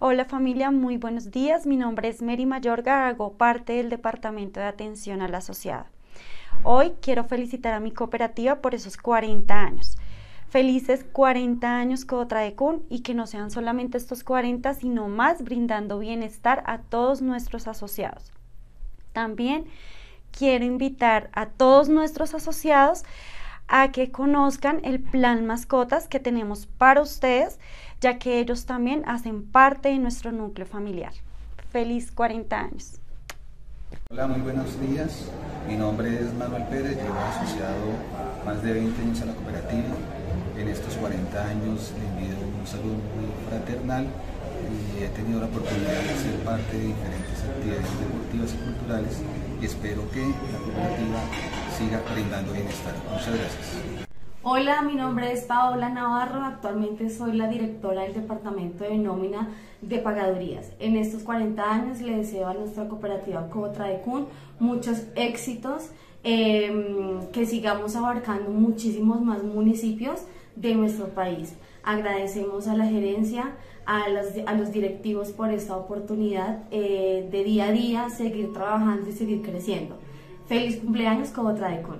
Hola familia, muy buenos días. Mi nombre es Mary Mayorga, hago parte del Departamento de Atención al Asociado. Hoy quiero felicitar a mi cooperativa por esos 40 años. Felices 40 años Codotradecún y que no sean solamente estos 40, sino más brindando bienestar a todos nuestros asociados. También quiero invitar a todos nuestros asociados a que conozcan el plan mascotas que tenemos para ustedes, ya que ellos también hacen parte de nuestro núcleo familiar. Feliz 40 años. Hola, muy buenos días. Mi nombre es Manuel Pérez, llevo asociado más de 20 años a la cooperativa. En estos 40 años he vivido un saludo muy fraternal y he tenido la oportunidad de ser parte de diferentes actividades deportivas y culturales y espero que la cooperativa siga brindando bienestar. Muchas gracias. Hola, mi nombre es Paola Navarro, actualmente soy la directora del Departamento de Nómina de Pagadurías. En estos 40 años le deseo a nuestra cooperativa Cotradecun muchos éxitos, eh, que sigamos abarcando muchísimos más municipios de nuestro país. Agradecemos a la gerencia, a los, directivos por esta oportunidad eh, de día a día seguir trabajando y seguir creciendo. Feliz cumpleaños, Cobotradecon.